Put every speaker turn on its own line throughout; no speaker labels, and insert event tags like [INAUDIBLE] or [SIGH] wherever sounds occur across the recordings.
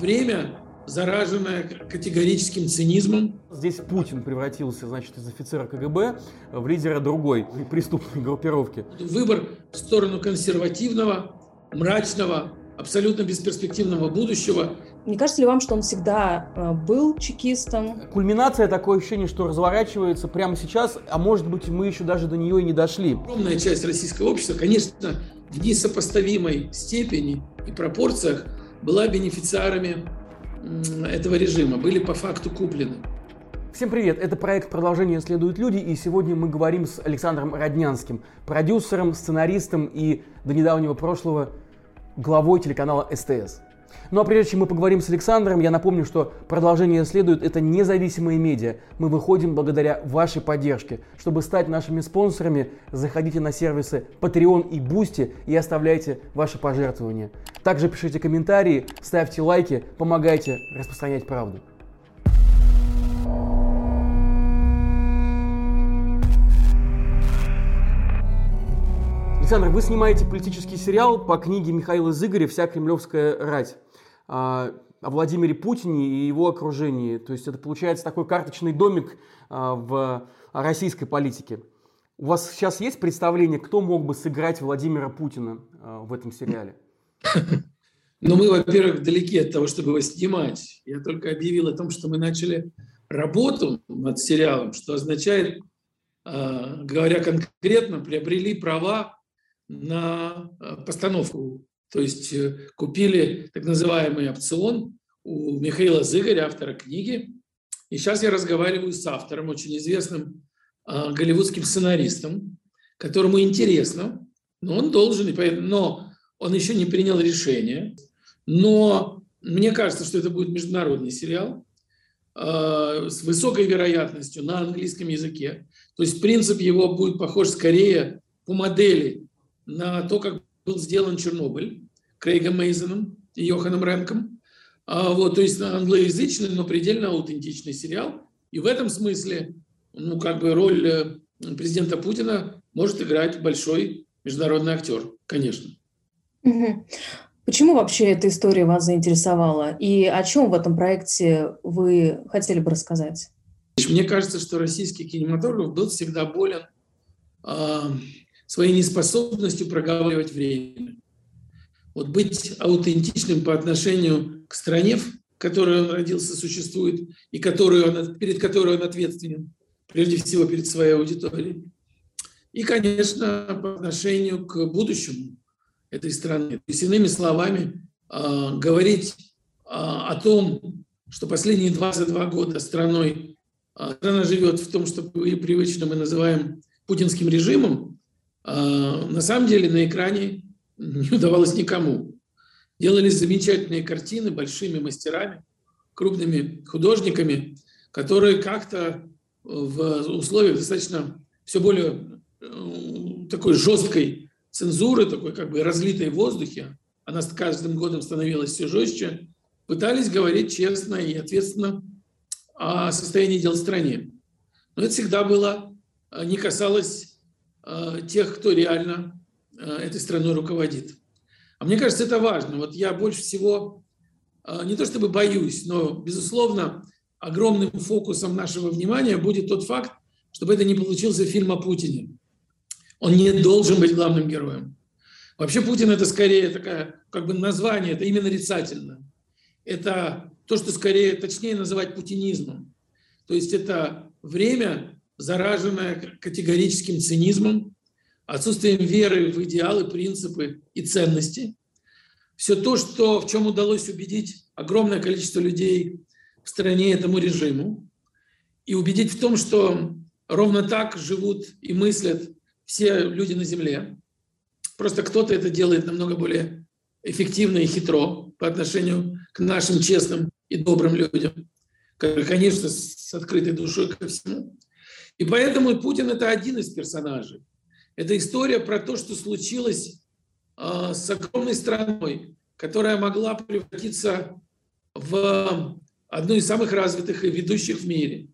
время, зараженное категорическим цинизмом.
Здесь Путин превратился, значит, из офицера КГБ в лидера другой преступной группировки.
Выбор в сторону консервативного, мрачного, абсолютно бесперспективного будущего.
Не кажется ли вам, что он всегда э, был чекистом?
Кульминация такое ощущение, что разворачивается прямо сейчас, а может быть мы еще даже до нее и не дошли.
Огромная часть российского общества, конечно, в несопоставимой степени и пропорциях была бенефициарами этого режима, были по факту куплены.
Всем привет, это проект «Продолжение следуют люди» и сегодня мы говорим с Александром Роднянским, продюсером, сценаристом и до недавнего прошлого главой телеканала СТС. Ну а прежде чем мы поговорим с Александром, я напомню, что продолжение следует это независимые медиа. Мы выходим благодаря вашей поддержке. Чтобы стать нашими спонсорами, заходите на сервисы Patreon и Boosty и оставляйте ваши пожертвования. Также пишите комментарии, ставьте лайки, помогайте распространять правду. Александр, вы снимаете политический сериал по книге Михаила Зыгоря «Вся кремлевская рать» а, о Владимире Путине и его окружении. То есть это получается такой карточный домик а, в российской политике. У вас сейчас есть представление, кто мог бы сыграть Владимира Путина а, в этом сериале?
Ну, мы, во-первых, далеки от того, чтобы его снимать. Я только объявил о том, что мы начали работу над сериалом, что означает, говоря конкретно, приобрели права на э, постановку. То есть э, купили так называемый опцион у Михаила Зыгоря, автора книги. И сейчас я разговариваю с автором, очень известным э, голливудским сценаристом, которому интересно, но он должен, но он еще не принял решение. Но мне кажется, что это будет международный сериал с высокой вероятностью на английском языке. То есть принцип его будет похож скорее по модели на то, как был сделан Чернобыль Крейгом Мейзеном и Йоханом Ренком. А, вот, то есть англоязычный, но предельно аутентичный сериал. И в этом смысле, ну, как бы роль э, президента Путина может играть большой международный актер, конечно.
Почему вообще эта история вас заинтересовала? И о чем в этом проекте вы хотели бы рассказать?
Мне кажется, что российский кинематограф был всегда болен а, своей неспособностью проговаривать время. Вот быть аутентичным по отношению к стране, в которой он родился, существует, и которую он, перед которой он ответственен, прежде всего перед своей аудиторией. И, конечно, по отношению к будущему этой страны. То есть, иными словами, а, говорить а, о том, что последние 22 года страной, а, страна живет в том, что привычно мы называем путинским режимом, на самом деле на экране не удавалось никому. Делались замечательные картины большими мастерами, крупными художниками, которые как-то в условиях достаточно все более э, такой жесткой цензуры, такой как бы разлитой в воздухе, она с каждым годом становилась все жестче, пытались говорить честно и ответственно о состоянии дел в стране. Но это всегда было, э, не касалось Э, тех, кто реально э, этой страной руководит. А мне кажется, это важно. Вот я больше всего не то чтобы боюсь, но, безусловно, огромным фокусом нашего внимания будет тот факт, чтобы это не получился фильм о Путине. Он не должен быть главным героем. Вообще Путин это скорее такая, как бы название, это именно нарицательно. Это то, что скорее, точнее называть путинизмом. То есть это время, зараженная категорическим цинизмом, отсутствием веры в идеалы, принципы и ценности. Все то, что, в чем удалось убедить огромное количество людей в стране этому режиму, и убедить в том, что ровно так живут и мыслят все люди на Земле. Просто кто-то это делает намного более эффективно и хитро по отношению к нашим честным и добрым людям, которые, конечно, с открытой душой ко всему. И поэтому Путин это один из персонажей. Это история про то, что случилось э, с огромной страной, которая могла превратиться в одну из самых развитых и ведущих в мире,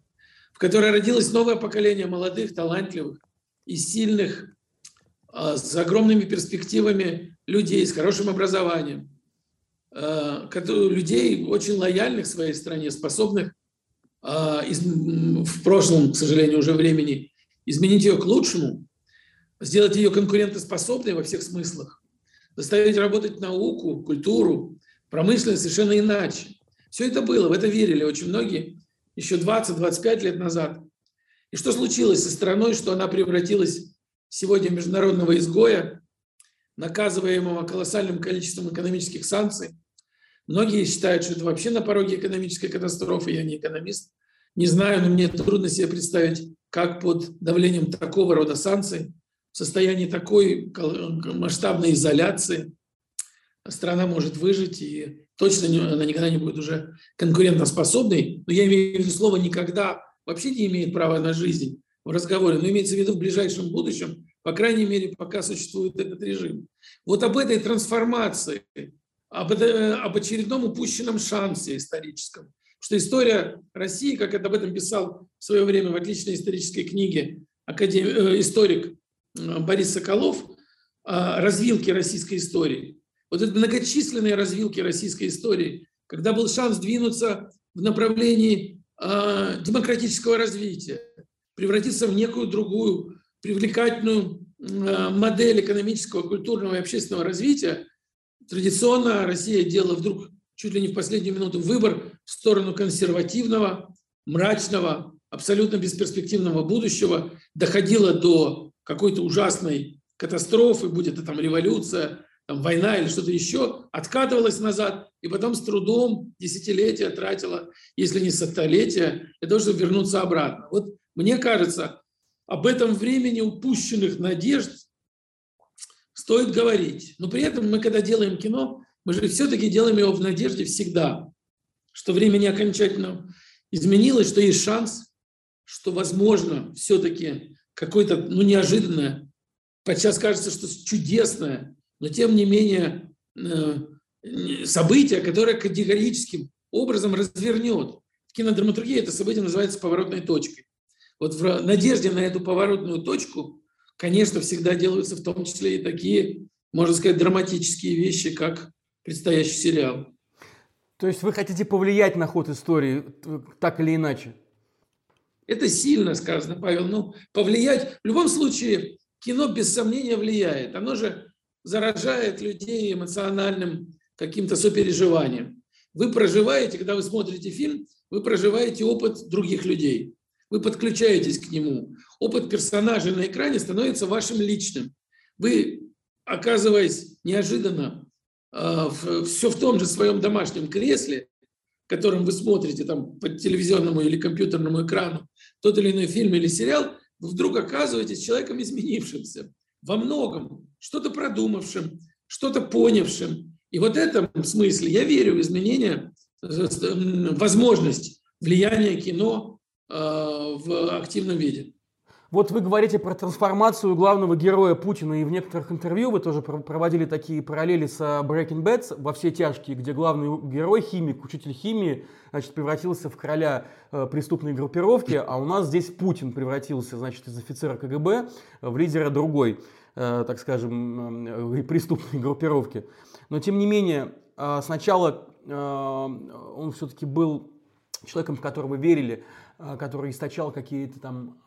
в которой родилось новое поколение молодых, талантливых и сильных, э, с огромными перспективами людей, с хорошим образованием, э, людей очень лояльных своей стране, способных в прошлом, к сожалению, уже времени изменить ее к лучшему, сделать ее конкурентоспособной во всех смыслах, заставить работать науку, культуру, промышленность совершенно иначе. Все это было, в это верили очень многие еще 20-25 лет назад. И что случилось со страной, что она превратилась сегодня в международного изгоя, наказываемого колоссальным количеством экономических санкций. Многие считают, что это вообще на пороге экономической катастрофы. Я не экономист, не знаю, но мне трудно себе представить, как под давлением такого рода санкций, в состоянии такой масштабной изоляции страна может выжить, и точно она никогда не будет уже конкурентоспособной. Но я имею в виду слово «никогда» вообще не имеет права на жизнь в разговоре, но имеется в виду в ближайшем будущем, по крайней мере, пока существует этот режим. Вот об этой трансформации, об, об очередном упущенном шансе историческом, что история России, как это об этом писал в свое время в отличной исторической книге академ... Э, историк э, Борис Соколов, развилки российской истории. Вот это многочисленные развилки российской истории, когда был шанс двинуться в направлении э, демократического развития, превратиться в некую другую привлекательную э, модель экономического, культурного и общественного развития, традиционно Россия делала вдруг чуть ли не в последнюю минуту выбор в сторону консервативного, мрачного, абсолютно бесперспективного будущего, доходила до какой-то ужасной катастрофы, будет это там революция, там, война или что-то еще, откатывалась назад и потом с трудом десятилетия тратила, если не столетия, для того, чтобы вернуться обратно. Вот мне кажется, об этом времени упущенных надежд стоит говорить. Но при этом мы, когда делаем кино, мы же все-таки делаем его в надежде всегда, что время не окончательно изменилось, что есть шанс, что возможно все-таки какое-то ну, неожиданное, подчас кажется, что чудесное, но тем не менее э, событие, которое категорическим образом развернет. В кинодраматургии это событие называется поворотной точкой. Вот в надежде на эту поворотную точку, конечно, всегда делаются в том числе и такие, можно сказать, драматические вещи, как предстоящий сериал.
То есть вы хотите повлиять на ход истории так или иначе?
Это сильно сказано, Павел. Ну, повлиять, в любом случае, кино без сомнения влияет. Оно же заражает людей эмоциональным каким-то сопереживанием. Вы проживаете, когда вы смотрите фильм, вы проживаете опыт других людей. Вы подключаетесь к нему. Опыт персонажа на экране становится вашим личным. Вы, оказываясь неожиданно э, все в том же своем домашнем кресле, которым вы смотрите там по телевизионному или компьютерному экрану тот или иной фильм или сериал, вы вдруг оказываетесь человеком изменившимся во многом, что-то продумавшим, что-то понявшим. И вот в этом смысле я верю в изменения, возможность влияния кино э, в активном виде.
Вот вы говорите про трансформацию главного героя Путина, и в некоторых интервью вы тоже проводили такие параллели с Breaking Bad во все тяжкие, где главный герой, химик, учитель химии, значит, превратился в короля э, преступной группировки, а у нас здесь Путин превратился, значит, из офицера КГБ в лидера другой, э, так скажем, э, преступной группировки. Но, тем не менее, э, сначала э, он все-таки был человеком, в которого верили, э, который источал какие-то там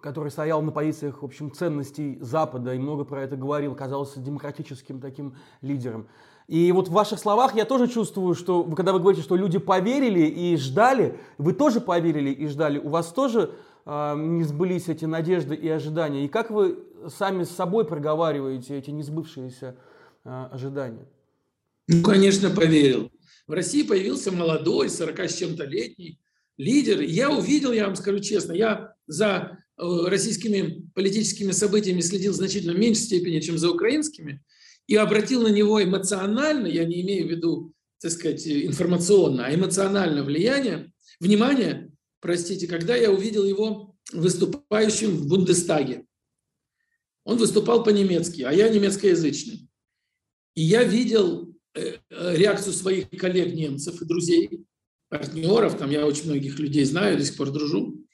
который стоял на позициях, в общем, ценностей Запада и много про это говорил, казался демократическим таким лидером. И вот в ваших словах я тоже чувствую, что когда вы говорите, что люди поверили и ждали, вы тоже поверили и ждали, у вас тоже э, не сбылись эти надежды и ожидания. И как вы сами с собой проговариваете эти несбывшиеся э, ожидания?
Ну, конечно, поверил. В России появился молодой, 40 с чем-то летний лидер. Я увидел, я вам скажу честно, я за э, российскими политическими событиями следил значительно меньшей степени, чем за украинскими, и обратил на него эмоционально, я не имею в виду, так сказать, информационно, а эмоциональное влияние, внимание, простите, когда я увидел его выступающим в Бундестаге. Он выступал по-немецки, а я немецкоязычный. И я видел э, э, реакцию своих коллег немцев и друзей, партнеров, там я очень многих людей знаю, до сих пор дружу,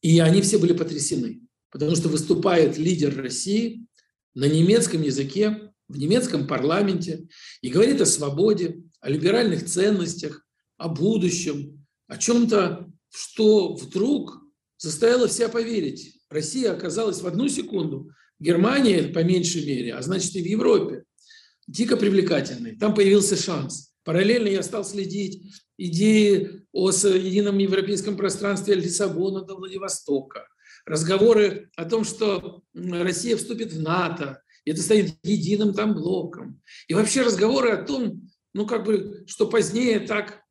и они все были потрясены, потому что выступает лидер России на немецком языке в немецком парламенте и говорит о свободе, о либеральных ценностях, о будущем, о чем-то, что вдруг заставило всех поверить. Россия оказалась в одну секунду, Германия по меньшей мере, а значит и в Европе, дико привлекательной. Там появился шанс. Параллельно я стал следить идеи о едином европейском пространстве от Лиссабона до Владивостока, разговоры о том, что Россия вступит в НАТО, и это станет единым там блоком. И вообще разговоры о том, ну как бы, что позднее так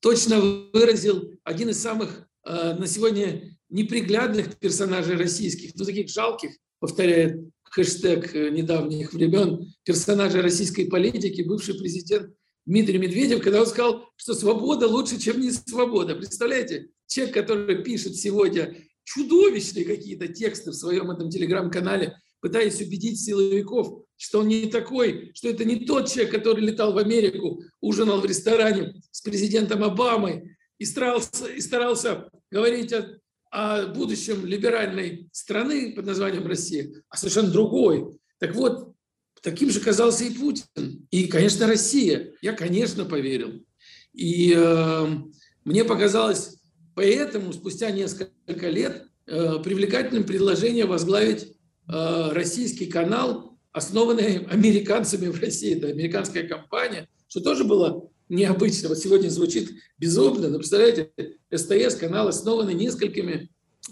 точно выразил один из самых э, на сегодня неприглядных персонажей российских, ну таких жалких, повторяет хэштег э, недавних времен, персонажа российской политики, бывший президент Дмитрий Медведев, когда он сказал, что свобода лучше, чем не свобода. Представляете, человек, который пишет сегодня чудовищные какие-то тексты в своем этом телеграм-канале, пытаясь убедить силовиков, что он не такой, что это не тот человек, который летал в Америку, ужинал в ресторане с президентом Обамой и старался, и старался говорить о, о будущем либеральной страны под названием Россия, а совершенно другой. Так вот, таким же казался и Путин. И, конечно, Россия. Я, конечно, поверил. И э, мне показалось поэтому спустя несколько лет э, привлекательным предложение возглавить Э, российский канал, основанный американцами в России. Это американская компания, что тоже было необычно. Вот сегодня звучит безумно, но представляете, СТС канал основанный несколькими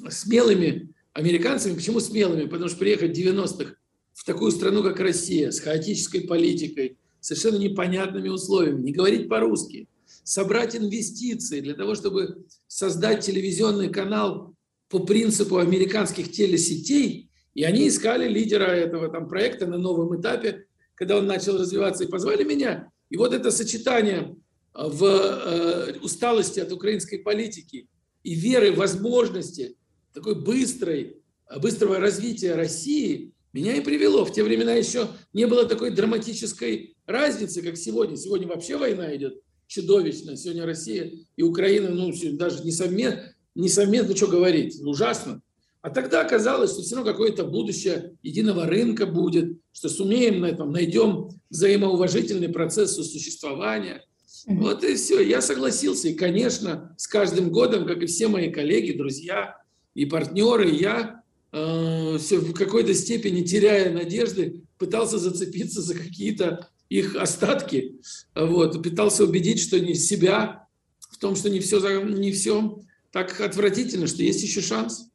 смелыми американцами. Почему смелыми? Потому что приехать в 90-х в такую страну, как Россия, с хаотической политикой, совершенно непонятными условиями, не говорить по-русски, собрать инвестиции для того, чтобы создать телевизионный канал по принципу американских телесетей – и они искали лидера этого там, проекта на новом этапе, когда он начал развиваться, и позвали меня. И вот это сочетание э, в э, усталости от украинской политики и веры в возможности такой быстрой, быстрого развития России меня и привело. В те времена еще не было такой драматической разницы, как сегодня. Сегодня вообще война идет чудовищно. Сегодня Россия и Украина, ну, даже не совместно, не совместно, что говорить, ужасно. А тогда оказалось, что все равно какое-то будущее единого рынка будет, что сумеем на этом, найдем взаимоуважительный процесс существования. Вот и все. Я согласился. И, конечно, с каждым годом, как и все мои коллеги, друзья и партнеры, я э, все в какой-то степени, теряя надежды, пытался зацепиться за какие-то их остатки. Вот, пытался убедить, что не себя, в том, что не все, не все так отвратительно, что есть еще шанс.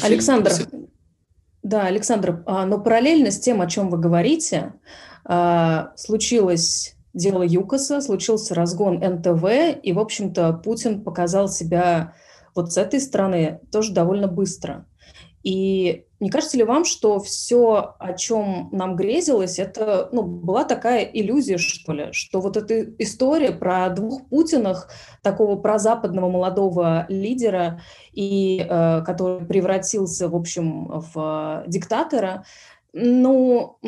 Александр, да, Александр, а, но параллельно с тем, о чем вы говорите, а, случилось дело ЮКОСа, случился разгон НТВ, и, в общем-то, Путин показал себя вот с этой стороны тоже довольно быстро. И не кажется ли вам, что все, о чем нам грезилось, это ну, была такая иллюзия, что ли, что вот эта история про двух Путинах, такого прозападного молодого лидера, и, э, который превратился, в общем, в диктатора, ну,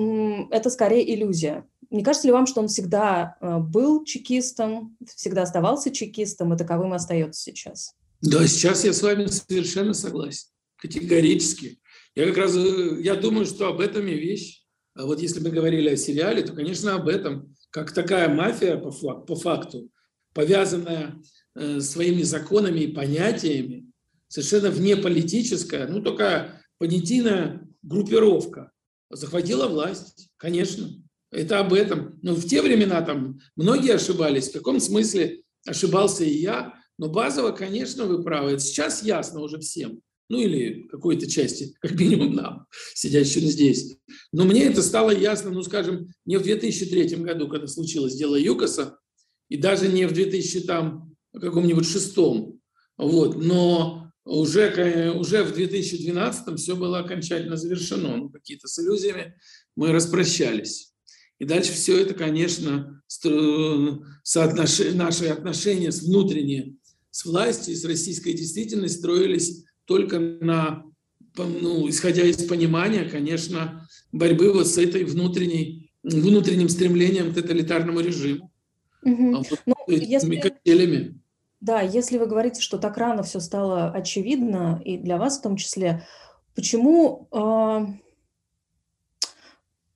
это скорее иллюзия. Не кажется ли вам, что он всегда э, был чекистом, всегда оставался чекистом и таковым остается сейчас?
Да, сейчас я с вами совершенно согласен, категорически. Я как раз, э, я думаю, что об этом и вещь. А вот если мы говорили о сериале, то, конечно, об этом. Как такая мафия по, по факту, повязанная э, своими законами и понятиями, совершенно вне политическая, ну, такая понятийная группировка захватила власть, конечно. Это об этом. Но в те времена там многие ошибались. В каком смысле ошибался и я. Но базово, конечно, вы правы. Сейчас ясно уже всем ну или какой-то части, [LAUGHS] как минимум нам, сидящим здесь. Но мне это стало ясно, ну скажем, не в 2003 году, когда случилось дело ЮКОСа, и даже не в 2000 там каком-нибудь шестом, вот, но уже, уже в 2012 все было окончательно завершено, ну, какие-то с иллюзиями мы распрощались. И дальше все это, конечно, соотнош... наши отношения с внутренние, с властью, с российской действительностью строились только на, ну, исходя из понимания, конечно, борьбы вот с этой внутренней, внутренним стремлением к тоталитарному режиму. Угу. А вот ну,
если... качелями. Да, если вы говорите, что так рано все стало очевидно, и для вас в том числе, почему, э,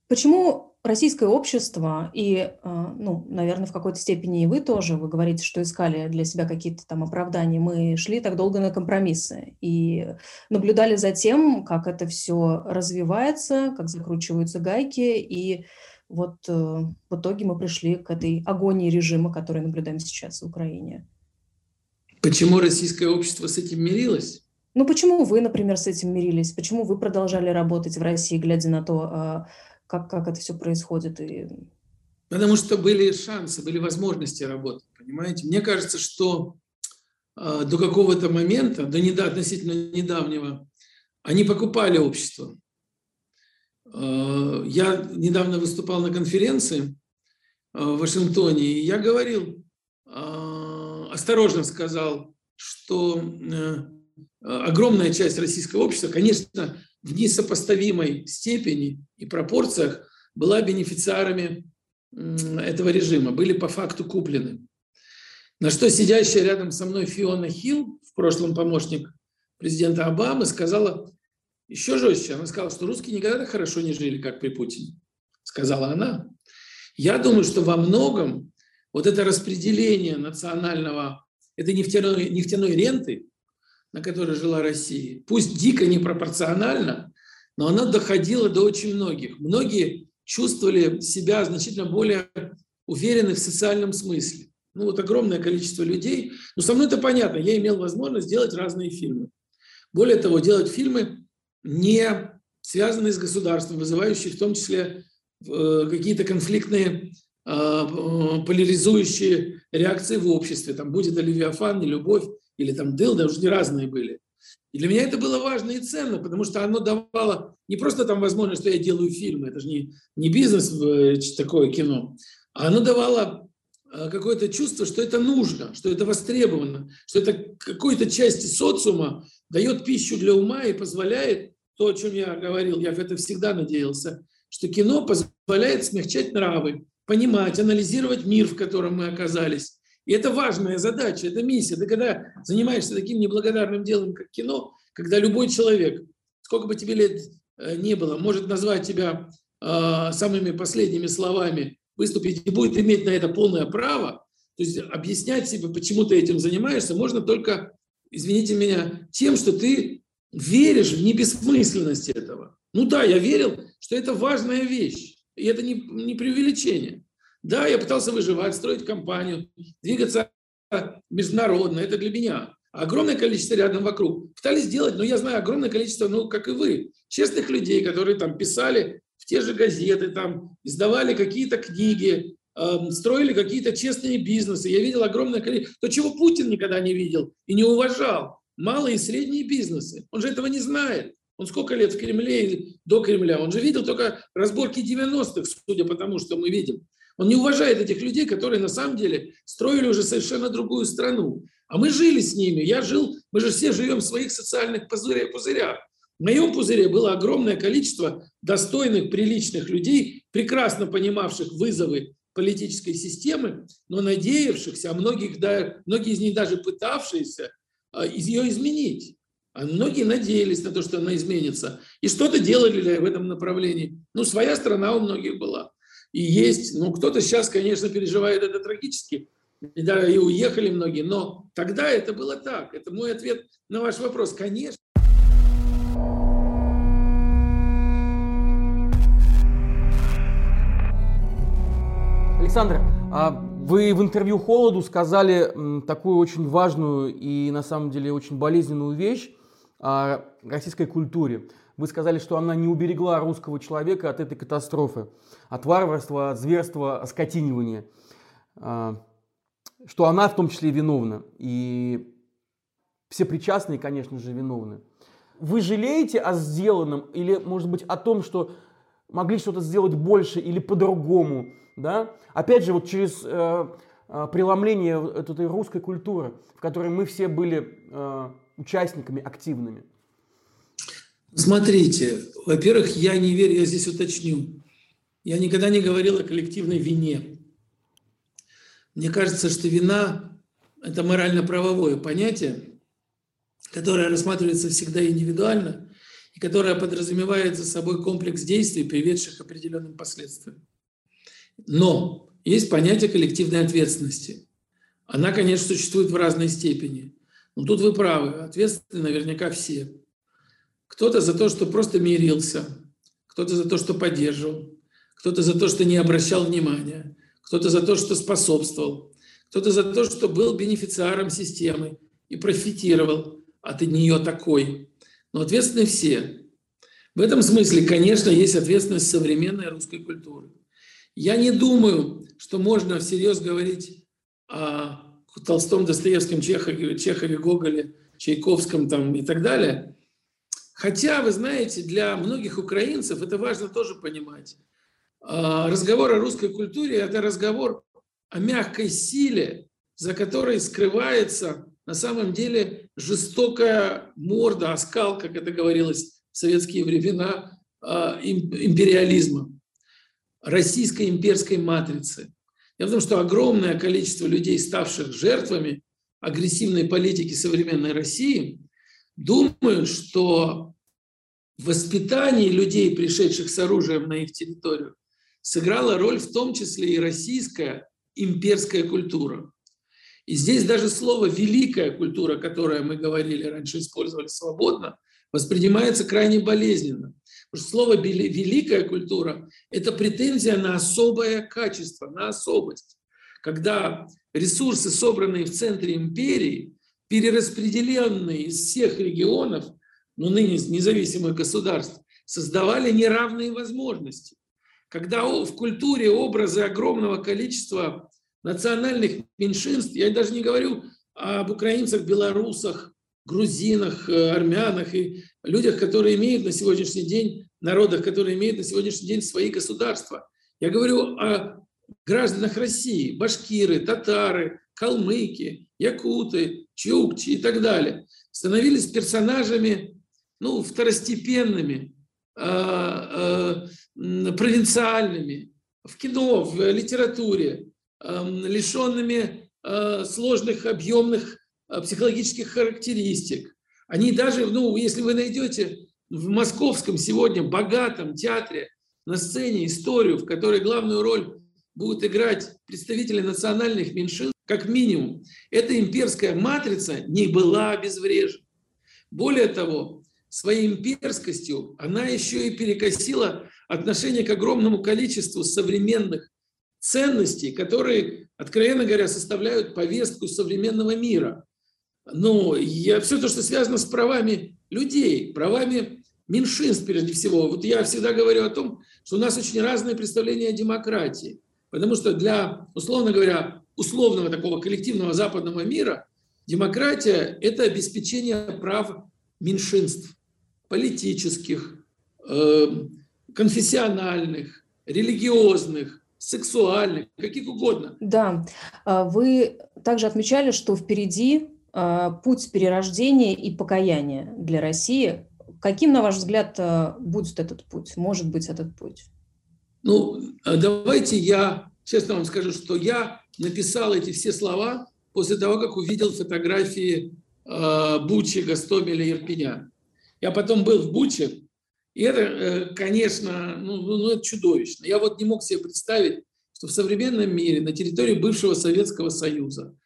Почему российское общество и, а, ну, наверное, в какой-то степени и вы тоже, вы говорите, что искали для себя какие-то там оправдания, мы шли так долго на компромиссы и наблюдали за тем, как это все развивается, как закручиваются гайки, и вот э, в итоге мы пришли к этой агонии режима, который наблюдаем сейчас в Украине.
Почему российское общество с этим мирилось?
Ну, почему вы, например, с этим мирились? Почему вы продолжали работать в России, глядя на то, а, как, как это все происходит? И...
Потому что были шансы, были возможности работать, понимаете? Мне кажется, что э, до какого-то момента, до недо, относительно недавнего, они покупали общество. Э, я недавно выступал на конференции э, в Вашингтоне, и я говорил, э, осторожно сказал, что э, огромная часть российского общества, конечно, в несопоставимой степени и пропорциях была бенефициарами этого режима, были по факту куплены. На что сидящая рядом со мной Фиона Хилл, в прошлом помощник президента Обамы, сказала еще жестче. Она сказала, что русские никогда так хорошо не жили, как при Путине. Сказала она. Я думаю, что во многом вот это распределение национального, этой нефтяной, нефтяной ренты, на которой жила Россия, пусть дико непропорционально, но оно доходило до очень многих. Многие чувствовали себя значительно более уверены в социальном смысле. Ну вот огромное количество людей. Ну со мной это понятно, я имел возможность делать разные фильмы. Более того, делать фильмы не связанные с государством, вызывающие в том числе э, какие-то конфликтные а, э, поляризующие реакции в обществе. Там будет Оливиафан, не любовь или там Дылда, уже не разные были. И для меня это было важно и ценно, потому что оно давало не просто там возможность, что я делаю фильмы, это же не, не бизнес э, такое кино, а оно давало э, какое-то чувство, что это нужно, что это востребовано, что это какой-то части социума дает пищу для ума и позволяет, то, о чем я говорил, я в это всегда надеялся, что кино позволяет смягчать нравы, понимать, анализировать мир, в котором мы оказались, и это важная задача, это миссия. Ты когда занимаешься таким неблагодарным делом, как кино, когда любой человек, сколько бы тебе лет э, не было, может назвать тебя э, самыми последними словами, выступить и будет иметь на это полное право, то есть объяснять себе, почему ты этим занимаешься, можно только, извините меня, тем, что ты веришь в небессмысленность этого. Ну да, я верил, что это важная вещь, и это не, не преувеличение. Да, я пытался выживать, строить компанию, двигаться международно, это для меня. Огромное количество рядом вокруг. Пытались сделать, но я знаю огромное количество, ну, как и вы, честных людей, которые там писали в те же газеты, там, издавали какие-то книги, э, строили какие-то честные бизнесы. Я видел огромное количество, то, чего Путин никогда не видел и не уважал. Малые и средние бизнесы. Он же этого не знает. Он сколько лет в Кремле до Кремля? Он же видел только разборки 90-х, судя по тому, что мы видим. Он не уважает этих людей, которые на самом деле строили уже совершенно другую страну. А мы жили с ними. Я жил, мы же все живем в своих социальных пузырях. В моем пузыре было огромное количество достойных, приличных людей, прекрасно понимавших вызовы политической системы, но надеявшихся, а многих, да, многие из них даже пытавшиеся а, ее изменить. А многие надеялись на то, что она изменится. И что-то делали в этом направлении. Ну, своя страна у многих была и есть. Ну, кто-то сейчас, конечно, переживает это трагически, и, да, и уехали многие, но тогда это было так. Это мой ответ на ваш вопрос. Конечно.
Александр, а вы в интервью «Холоду» сказали такую очень важную и на самом деле очень болезненную вещь о российской культуре. Вы сказали, что она не уберегла русского человека от этой катастрофы, от варварства, от зверства, оскотинивания, а, что она в том числе виновна. И все причастные, конечно же, виновны. Вы жалеете о сделанном или, может быть, о том, что могли что-то сделать больше или по-другому? Да? Опять же, вот через э, э, преломление этой русской культуры, в которой мы все были э, участниками активными.
Смотрите, во-первых, я не верю, я здесь уточню. Я никогда не говорил о коллективной вине. Мне кажется, что вина – это морально-правовое понятие, которое рассматривается всегда индивидуально, и которая подразумевает за собой комплекс действий, приведших к определенным последствиям. Но есть понятие коллективной ответственности. Она, конечно, существует в разной степени. Но тут вы правы, ответственны наверняка все. Кто-то за то, что просто мирился, кто-то за то, что поддерживал, кто-то за то, что не обращал внимания, кто-то за то, что способствовал, кто-то за то, что был бенефициаром системы и профитировал от нее такой. Но ответственны все. В этом смысле, конечно, есть ответственность современной русской культуры. Я не думаю, что можно всерьез говорить о Толстом, Достоевском, Чехове, Чехове Гоголе, Чайковском там, и так далее. Хотя, вы знаете, для многих украинцев это важно тоже понимать. А, разговор о русской культуре – это разговор о мягкой силе, за которой скрывается на самом деле жестокая морда, оскал, как это говорилось в советские времена, а, империализма, российской имперской матрицы. Дело в том, что огромное количество людей, ставших жертвами агрессивной политики современной России, думают, что в воспитании людей, пришедших с оружием на их территорию, сыграла роль в том числе и российская имперская культура. И здесь даже слово «великая культура», которое мы говорили раньше, использовали свободно, воспринимается крайне болезненно. Потому что слово «великая культура» – это претензия на особое качество, на особость. Когда ресурсы, собранные в центре империи, перераспределенные из всех регионов, ну, ныне независимых государств, создавали неравные возможности. Когда в культуре образы огромного количества национальных меньшинств, я даже не говорю об украинцах, белорусах, грузинах, э, армянах и людях, которые имеют на сегодняшний день, народах, которые имеют на сегодняшний день свои государства. Я говорю о гражданах России, башкиры, татары, калмыки, якуты, чукчи и так далее, становились персонажами ну, второстепенными, а, а, провинциальными, в кино, в литературе, лишенными а, сложных, объемных психологических характеристик. Они даже, ну, если вы найдете в московском сегодня богатом театре на сцене историю, в которой главную роль будут играть представители национальных меньшинств, как минимум, эта имперская матрица не была обезврежена. Более того, своей имперскостью она еще и перекосила отношение к огромному количеству современных ценностей, которые, откровенно говоря, составляют повестку современного мира. Но я, все то, что связано с правами людей, правами меньшинств прежде всего. Вот я всегда говорю о том, что у нас очень разные представления о демократии. Потому что для, условно говоря, условного такого коллективного западного мира демократия – это обеспечение прав меньшинств политических, эм, конфессиональных, религиозных, сексуальных, каких угодно.
Да, а вы также отмечали, что впереди а, путь перерождения и покаяния для России. Каким, на ваш взгляд, а, будет этот путь? Может быть этот путь?
Ну, давайте я честно вам скажу, что я написал эти все слова после того, как увидел фотографии Бучи, Гастомеля и Ирпеня. Я потом был в Буче, и это, э, конечно, ну, ну, ну, это чудовищно. Я вот не мог себе представить, что в современном мире, на территории бывшего Советского Союза,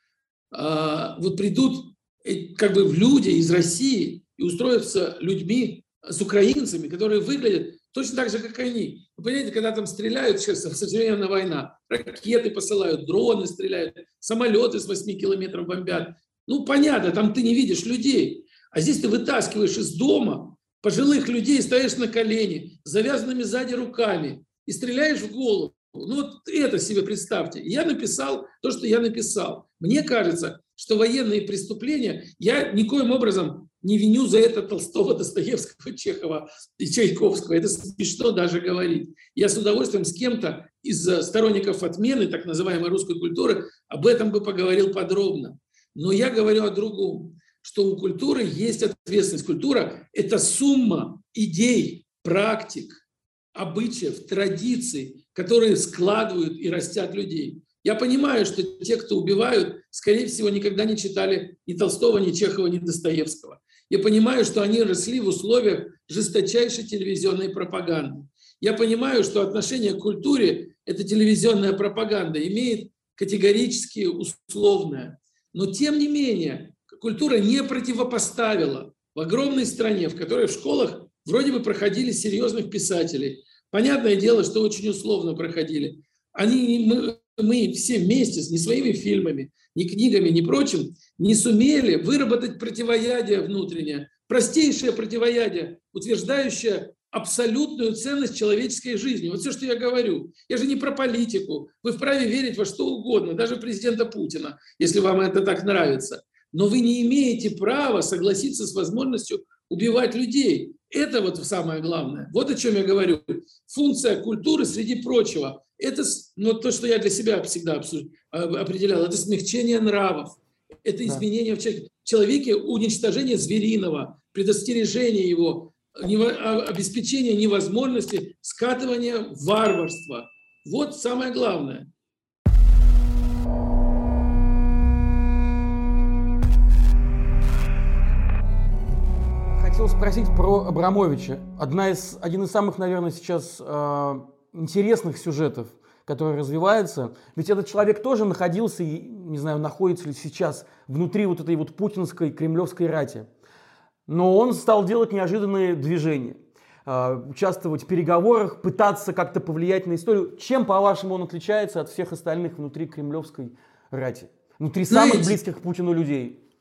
а, вот придут э, как бы люди из России и устроятся людьми, с украинцами, которые выглядят точно так же, как они. Вы понимаете, когда там стреляют сейчас, современная война, ракеты посылают, дроны стреляют, самолеты с 8 километров бомбят. Ну, понятно, там ты не видишь людей. А здесь ты вытаскиваешь из дома пожилых людей, стоишь на колени, завязанными сзади руками и стреляешь в голову. Ну вот это себе представьте. Я написал то, что я написал. Мне кажется, что военные преступления, я никоим образом не виню за это Толстого, Достоевского, Чехова и Чайковского. Это смешно даже говорить. Я с удовольствием с кем-то из сторонников отмены так называемой русской культуры об этом бы поговорил подробно. Но я говорю о другом что у культуры есть ответственность. Культура – это сумма идей, практик, обычаев, традиций, которые складывают и растят людей. Я понимаю, что те, кто убивают, скорее всего, никогда не читали ни Толстого, ни Чехова, ни Достоевского. Я понимаю, что они росли в условиях жесточайшей телевизионной пропаганды. Я понимаю, что отношение к культуре – это телевизионная пропаганда, имеет категорически условное. Но тем не менее, культура не противопоставила в огромной стране, в которой в школах вроде бы проходили серьезных писателей. Понятное дело, что очень условно проходили. Они, мы, мы все вместе с не своими фильмами, ни книгами, ни прочим не сумели выработать противоядие внутреннее, простейшее противоядие, утверждающее абсолютную ценность человеческой жизни. Вот все, что я говорю. Я же не про политику. Вы вправе верить во что угодно, даже президента Путина, если вам это так нравится. Но вы не имеете права согласиться с возможностью убивать людей. Это вот самое главное. Вот о чем я говорю. Функция культуры, среди прочего, это ну, то, что я для себя всегда определял, это смягчение нравов, это изменение да. в человеке, уничтожение звериного, предостережение его, а, обеспечение невозможности скатывания варварства. Вот самое главное.
Хотел спросить про Абрамовича. Одна из, один из самых, наверное, сейчас э, интересных сюжетов, который развивается. Ведь этот человек тоже находился, и, не знаю, находится ли сейчас внутри вот этой вот путинской кремлевской рати. Но он стал делать неожиданные движения, а, участвовать в переговорах, пытаться как-то повлиять на историю. Чем, по-вашему, он отличается от всех остальных внутри кремлевской рати? Внутри знаете, самых близких к Путину людей?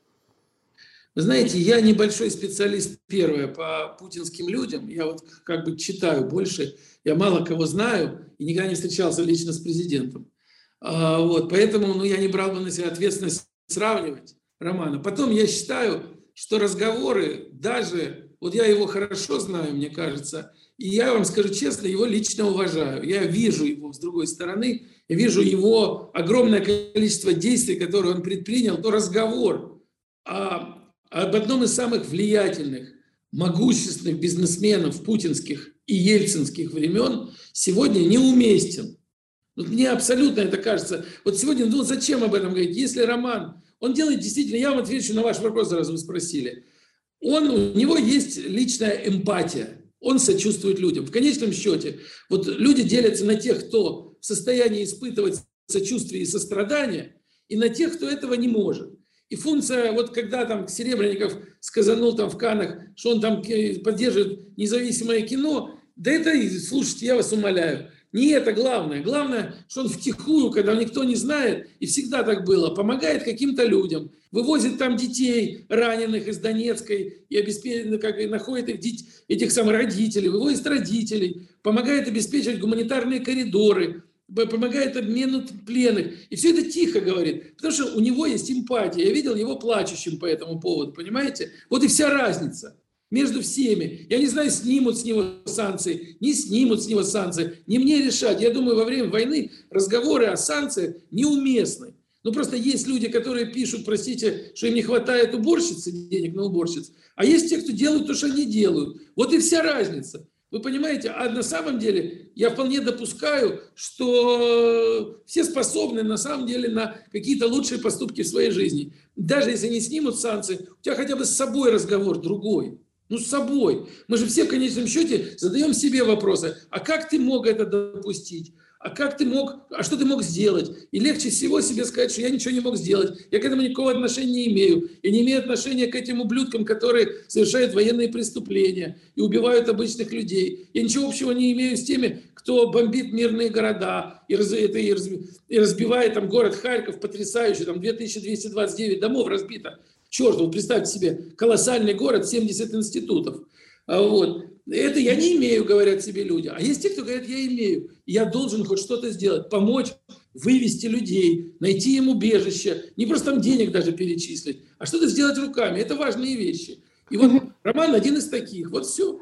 Вы знаете, я небольшой специалист, первое, по путинским людям. Я вот как бы читаю больше, я мало кого знаю и никогда не встречался лично с президентом. А, вот, поэтому ну, я не брал бы на себя ответственность сравнивать Романа. Потом я считаю, что разговоры, даже, вот я его хорошо знаю, мне кажется, и я вам скажу честно, его лично уважаю. Я вижу его с другой стороны, я вижу его огромное количество действий, которые он предпринял, то разговор о, об одном из самых влиятельных, могущественных бизнесменов путинских и ельцинских времен сегодня неуместен. Вот мне абсолютно это кажется. Вот сегодня, ну зачем об этом говорить? Если Роман он делает действительно, я вам отвечу на ваш вопрос, раз вы спросили. Он, у него есть личная эмпатия, он сочувствует людям. В конечном счете, вот люди делятся на тех, кто в состоянии испытывать сочувствие и сострадание, и на тех, кто этого не может. И функция, вот когда там Серебренников сказанул там в Канах, что он там поддерживает независимое кино, да это, слушайте, я вас умоляю, не это главное. Главное, что он втихую, когда никто не знает, и всегда так было, помогает каким-то людям, вывозит там детей раненых из Донецкой и обеспечивает, как, и находит их, этих самых родителей, вывозит родителей, помогает обеспечивать гуманитарные коридоры, помогает обмену пленных. И все это тихо говорит, потому что у него есть эмпатия. Я видел его плачущим по этому поводу, понимаете? Вот и вся разница между всеми. Я не знаю, снимут с него санкции, не снимут с него санкции. Не мне решать. Я думаю, во время войны разговоры о санкциях неуместны. Ну, просто есть люди, которые пишут, простите, что им не хватает уборщицы, денег на уборщиц, а есть те, кто делают то, что они делают. Вот и вся разница. Вы понимаете, а на самом деле я вполне допускаю, что все способны на самом деле на какие-то лучшие поступки в своей жизни. Даже если не снимут санкции, у тебя хотя бы с собой разговор другой. Ну, с собой. Мы же все в конечном счете задаем себе вопросы. А как ты мог это допустить? А как ты мог, а что ты мог сделать? И легче всего себе сказать, что я ничего не мог сделать. Я к этому никакого отношения не имею. Я не имею отношения к этим ублюдкам, которые совершают военные преступления и убивают обычных людей. Я ничего общего не имею с теми, кто бомбит мирные города и, раз, это, и разбивает там город Харьков потрясающий, там 2229 домов разбито. Черт, вот представьте себе, колоссальный город, 70 институтов. А вот. Это я не имею, говорят себе люди. А есть те, кто говорят, я имею. Я должен хоть что-то сделать, помочь вывести людей, найти им убежище, не просто там денег даже перечислить, а что-то сделать руками. Это важные вещи. И вот Роман один из таких. Вот все.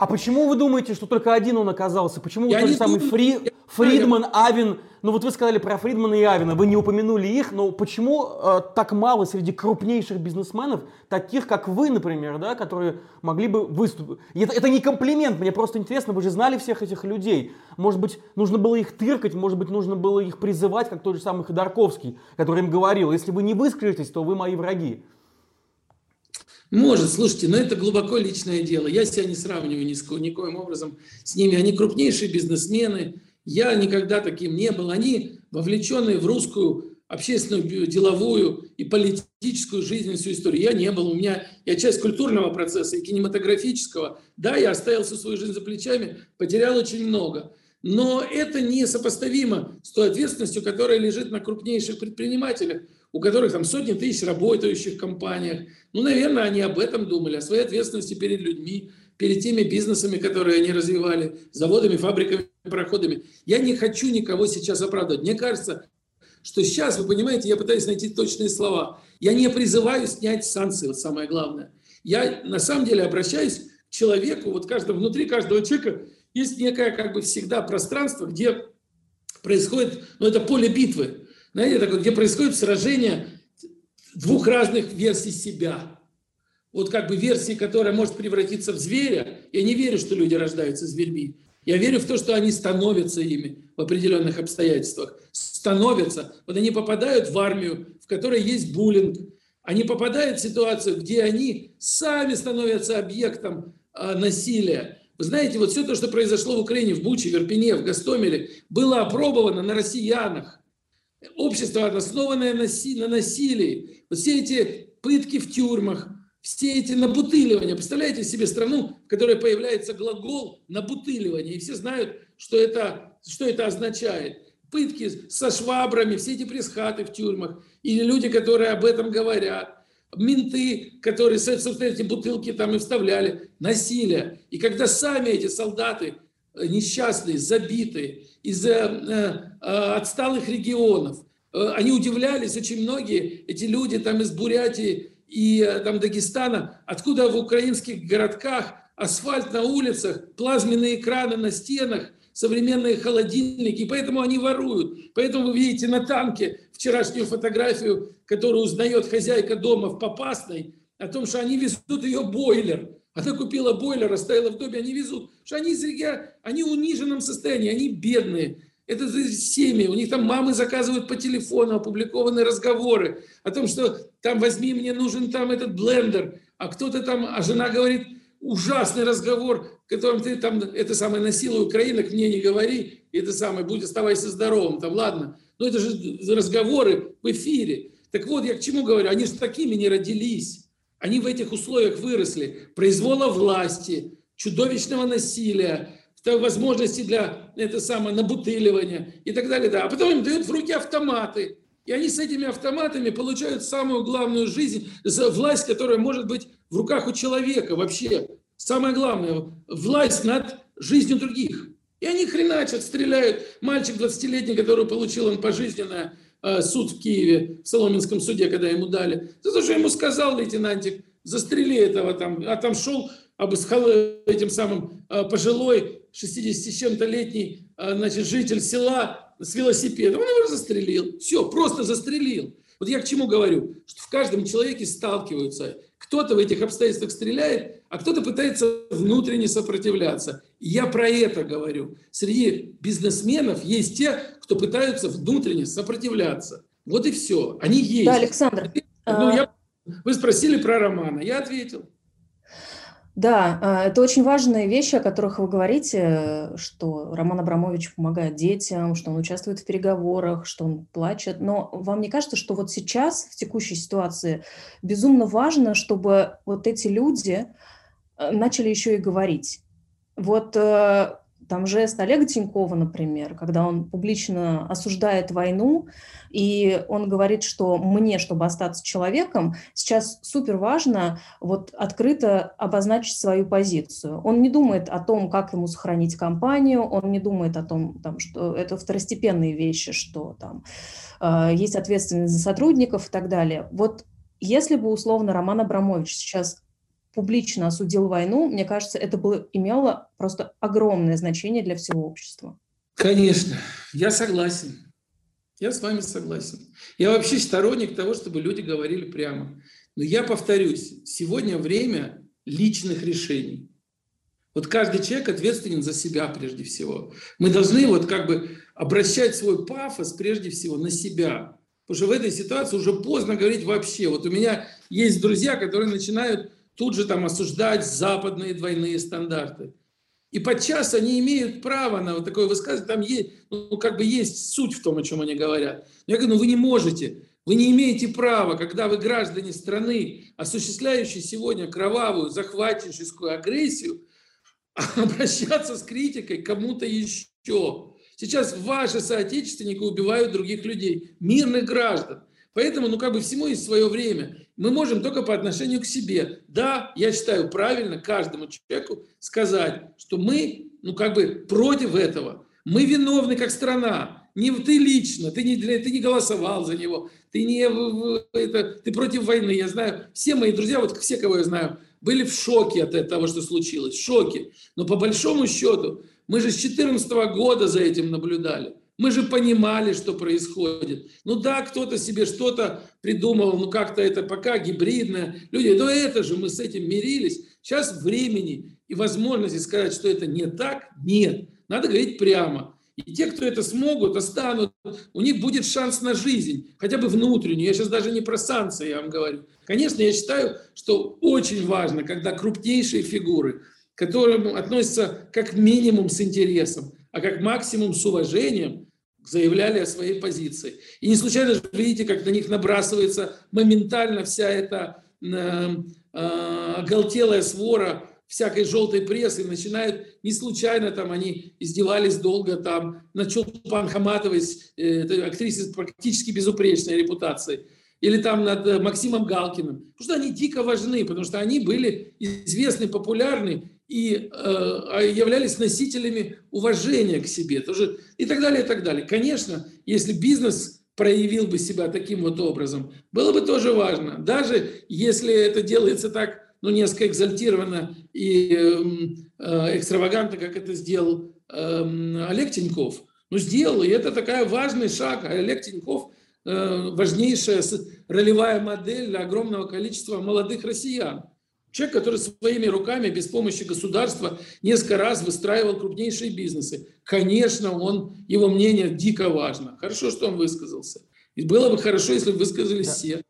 А почему вы думаете, что только один он оказался? Почему я тот же самый думаю, Фри... Фридман, Авин, ну вот вы сказали про Фридмана и Авина, вы не упомянули их, но почему э, так мало среди крупнейших бизнесменов, таких как вы, например, да, которые могли бы выступить? Это, это не комплимент, мне просто интересно, вы же знали всех этих людей. Может быть, нужно было их тыркать, может быть, нужно было их призывать, как тот же самый Ходорковский, который им говорил, если вы не выскажетесь, то вы мои враги.
Может, слушайте, но это глубоко личное дело. Я себя не сравниваю ни с никоим образом с ними. Они крупнейшие бизнесмены. Я никогда таким не был. Они вовлеченные в русскую общественную, деловую и политическую жизнь всю историю. Я не был. У меня я часть культурного процесса и кинематографического. Да, я оставил всю свою жизнь за плечами, потерял очень много. Но это не сопоставимо с той ответственностью, которая лежит на крупнейших предпринимателях, у которых там сотни тысяч работающих в компаниях. Ну, наверное, они об этом думали, о своей ответственности перед людьми, перед теми бизнесами, которые они развивали, заводами, фабриками, проходами. Я не хочу никого сейчас оправдывать. Мне кажется, что сейчас, вы понимаете, я пытаюсь найти точные слова. Я не призываю снять санкции, вот самое главное. Я на самом деле обращаюсь к человеку, вот каждого, внутри каждого человека есть некое как бы всегда пространство, где происходит, ну это поле битвы, знаете, такое, где происходит сражение двух разных версий себя. Вот как бы версии, которая может превратиться в зверя. Я не верю, что люди рождаются зверьми. Я верю в то, что они становятся ими в определенных обстоятельствах. Становятся. Вот они попадают в армию, в которой есть буллинг. Они попадают в ситуацию, где они сами становятся объектом а, насилия. Вы знаете, вот все то, что произошло в Украине, в Буче, в Ирпене, в Гастомеле, было опробовано на россиянах. Общество, основанное на, на насилии. Вот все эти пытки в тюрьмах, все эти набутыливания. Представляете себе страну, в которой появляется глагол набутыливание, и все знают, что это, что это означает. Пытки со швабрами, все эти пресс-хаты в тюрьмах, или люди, которые об этом говорят менты, которые, собственно, эти бутылки там и вставляли, насилие. И когда сами эти солдаты несчастные, забитые, из э, э, отсталых регионов, э, они удивлялись, очень многие, эти люди там из Бурятии и э, там Дагестана, откуда в украинских городках асфальт на улицах, плазменные экраны на стенах, современные холодильники, поэтому они воруют. Поэтому вы видите на танке вчерашнюю фотографию, которую узнает хозяйка дома в Попасной, о том, что они везут ее бойлер. Она купила бойлер, оставила в доме, они везут. Что они из региона, они в униженном состоянии, они бедные. Это семьи, у них там мамы заказывают по телефону, опубликованы разговоры о том, что там возьми, мне нужен там этот блендер, а кто-то там, а жена говорит, ужасный разговор, которым ты там, это самое, насилуй украинок, мне не говори, это самое, будь, оставайся здоровым, там, ладно. Но это же разговоры в эфире. Так вот, я к чему говорю, они же такими не родились. Они в этих условиях выросли. Произвола власти, чудовищного насилия, возможности для это самое набутыливания и так далее. Да. А потом им дают в руки автоматы. И они с этими автоматами получают самую главную жизнь, власть, которая может быть в руках у человека вообще. Самое главное, власть над жизнью других. И они хреначат, стреляют. Мальчик 20-летний, который получил он пожизненное суд в Киеве, в Соломенском суде, когда ему дали, за то, что ему сказал лейтенантик, застрели этого там, а там шел обыскал этим самым э, пожилой 60 с чем-то летний э, значит, житель села с велосипедом, он его застрелил. Все, просто застрелил. Вот я к чему говорю, что в каждом человеке сталкиваются. Кто-то в этих обстоятельствах стреляет, а кто-то пытается внутренне сопротивляться. И я про это говорю. Среди бизнесменов есть те, кто пытаются внутренне сопротивляться. Вот и все. Они есть.
Да, Александр.
Ну, я, вы спросили про Романа, я ответил.
Да, а, это очень важные вещи, о которых вы говорите, что Роман Абрамович помогает детям, что он участвует в переговорах, что он плачет. Но вам не кажется, что вот сейчас, в текущей ситуации, безумно важно, чтобы вот эти люди начали еще и говорить? Вот э, там жест Олега Тинькова, например, когда он публично осуждает войну, и он говорит, что мне, чтобы остаться человеком, сейчас супер важно вот открыто обозначить свою позицию. Он не думает о том, как ему сохранить компанию, он не думает о том, там, что это второстепенные вещи, что там э, есть ответственность за сотрудников и так далее. Вот если бы условно Роман Абрамович сейчас публично осудил войну, мне кажется, это было, имело просто огромное значение для всего общества.
Конечно, я согласен. Я с вами согласен. Я вообще сторонник того, чтобы люди говорили прямо. Но я повторюсь, сегодня время личных решений. Вот каждый человек ответственен за себя прежде всего. Мы должны вот как бы обращать свой пафос прежде всего на себя. Потому что в этой ситуации уже поздно говорить вообще. Вот у меня есть друзья, которые начинают тут же там осуждать западные двойные стандарты. И подчас они имеют право на вот такое высказывание, там есть, ну, как бы есть суть в том, о чем они говорят. Но я говорю, ну вы не можете, вы не имеете права, когда вы граждане страны, осуществляющие сегодня кровавую, захватническую агрессию, [LAUGHS] обращаться с критикой кому-то еще. Сейчас ваши соотечественники убивают других людей, мирных граждан. Поэтому, ну, как бы всему есть свое время. Мы можем только по отношению к себе. Да, я считаю правильно каждому человеку сказать, что мы, ну, как бы против этого. Мы виновны как страна. Не ты лично, ты не, ты не голосовал за него, ты не это, ты против войны. Я знаю, все мои друзья, вот все, кого я знаю, были в шоке от того, что случилось, в шоке. Но по большому счету, мы же с 2014 года за этим наблюдали. Мы же понимали, что происходит. Ну да, кто-то себе что-то придумывал, ну как-то это пока гибридное. Люди, но это же мы с этим мирились. Сейчас времени и возможности сказать, что это не так, нет. Надо говорить прямо. И те, кто это смогут, останут, у них будет шанс на жизнь, хотя бы внутреннюю. Я сейчас даже не про санкции, я вам говорю. Конечно, я считаю, что очень важно, когда крупнейшие фигуры, к которым относятся как минимум с интересом, а как максимум с уважением, заявляли о своей позиции. И не случайно же видите, как на них набрасывается моментально вся эта э, э, оголтелая свора всякой желтой прессы, начинают, не случайно там они издевались долго там, на Чулпан Хаматовой, э, актрисе практически безупречной репутацией, или там над э, Максимом Галкиным, потому что они дико важны, потому что они были известны, популярны и э, являлись носителями уважения к себе тоже, и так далее, и так далее. Конечно, если бизнес проявил бы себя таким вот образом, было бы тоже важно. Даже если это делается так, ну, несколько экзальтированно и э, экстравагантно, как это сделал э, Олег Тиньков. Ну, сделал, и это такая важный шаг. А Олег Тиньков э, важнейшая ролевая модель для огромного количества молодых россиян. Человек, который своими руками, без помощи государства, несколько раз выстраивал крупнейшие бизнесы. Конечно, он, его мнение дико важно. Хорошо, что он высказался. И было бы хорошо, если бы высказались да. все.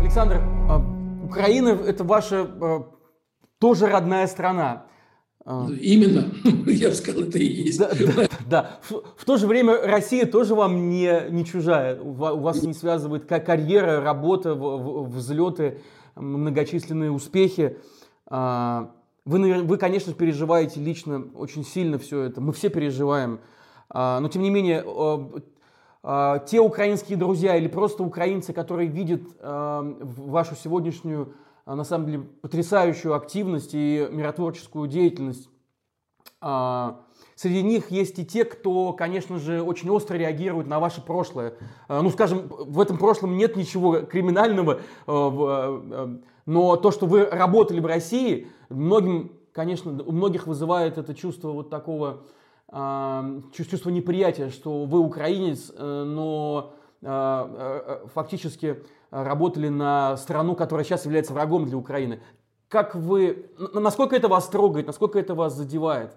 Александр, а, Украина – это ваша а, тоже родная страна.
А. Именно, [LAUGHS] я бы сказал, это и есть. Да,
да, да. В, в то же время Россия тоже вам не, не чужая. У вас не связывает как карьера, работа, взлеты, многочисленные успехи. А, вы, вы, конечно, переживаете лично очень сильно все это. Мы все переживаем. А, но, тем не менее, те украинские друзья или просто украинцы, которые видят вашу сегодняшнюю на самом деле потрясающую активность и миротворческую деятельность. А, среди них есть и те, кто, конечно же, очень остро реагирует на ваше прошлое. А, ну, скажем, в этом прошлом нет ничего криминального, но то, что вы работали в России, многим, конечно, у многих вызывает это чувство вот такого чувство неприятия, что вы украинец, э, но фактически работали на страну, которая сейчас является врагом для Украины. Как вы, насколько это вас трогает, насколько это вас задевает?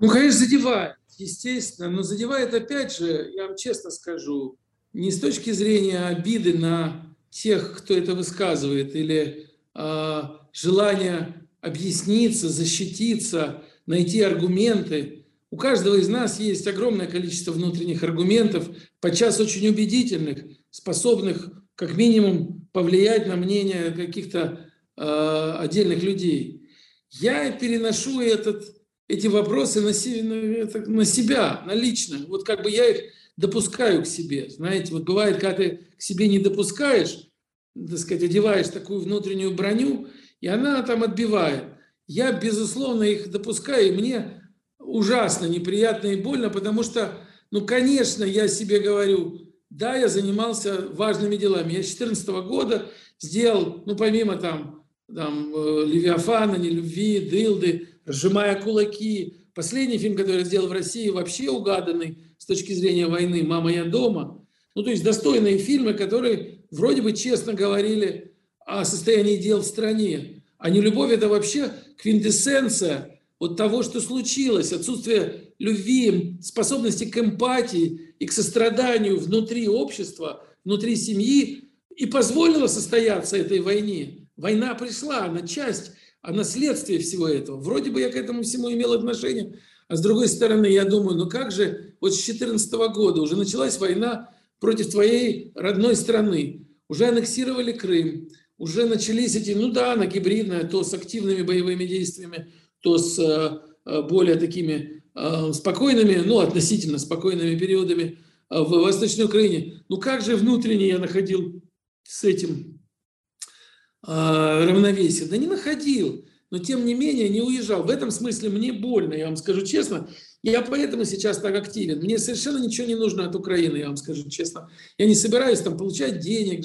Ну, конечно, задевает, естественно, но задевает, опять же, я вам честно скажу, не с точки зрения обиды на тех, кто это высказывает, или э, желания объясниться, защититься, найти аргументы. У каждого из нас есть огромное количество внутренних аргументов, подчас очень убедительных, способных как минимум повлиять на мнение каких-то э, отдельных людей. Я переношу этот, эти вопросы на, на, на себя, на лично. Вот как бы я их допускаю к себе. Знаете, вот бывает, когда ты к себе не допускаешь, так сказать, одеваешь такую внутреннюю броню, и она там отбивает. Я, безусловно, их допускаю, и мне ужасно неприятно и больно, потому что, ну, конечно, я себе говорю, да, я занимался важными делами. Я с 2014 года сделал, ну, помимо там, там э, Левиафана, Нелюбви, Дылды, «Сжимая кулаки», последний фильм, который я сделал в России, вообще угаданный с точки зрения войны «Мама, я дома». Ну, то есть достойные фильмы, которые вроде бы честно говорили о состоянии дел в стране. А не любовь – это вообще квинтэссенция от того, что случилось, отсутствие любви, способности к эмпатии и к состраданию внутри общества, внутри семьи, и позволило состояться этой войне. Война пришла, она часть, она следствие всего этого. Вроде бы я к этому всему имел отношение, а с другой стороны, я думаю, ну как же вот с 2014 года уже началась война против твоей родной страны, уже аннексировали Крым, уже начались эти, ну да, она гибридная, то с активными боевыми действиями, то с э, э, более такими э, спокойными, ну, относительно спокойными периодами в Восточной Украине. Ну как же внутренне я находил с этим равновесие? Да не находил, но тем не менее не уезжал. В этом смысле мне больно, я вам скажу честно. Я поэтому сейчас так активен. Мне совершенно ничего не нужно от Украины, я вам скажу честно. Я не собираюсь там получать денег,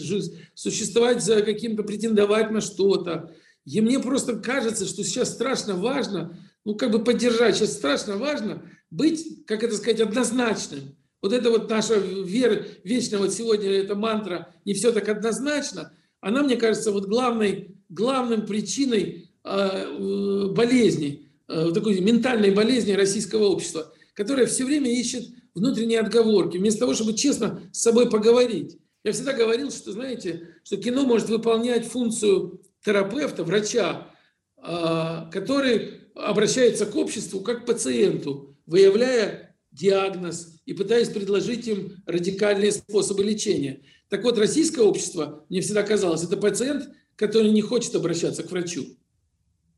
существовать за каким-то, претендовать на что-то. И мне просто кажется, что сейчас страшно важно, ну, как бы поддержать, сейчас страшно важно быть, как это сказать, однозначным. Вот это вот наша вера, вечно вот сегодня эта мантра «не все так однозначно», она, мне кажется, вот главной, главным причиной э, болезни, э, такой ментальной болезни российского общества, которое все время ищет внутренние отговорки, вместо того, чтобы честно с собой поговорить. Я всегда говорил, что, знаете, что кино может выполнять функцию терапевта, врача, а, который обращается к обществу как к пациенту, выявляя диагноз и пытаясь предложить им радикальные способы лечения. Так вот, российское общество, мне всегда казалось, это пациент, который не хочет обращаться к врачу.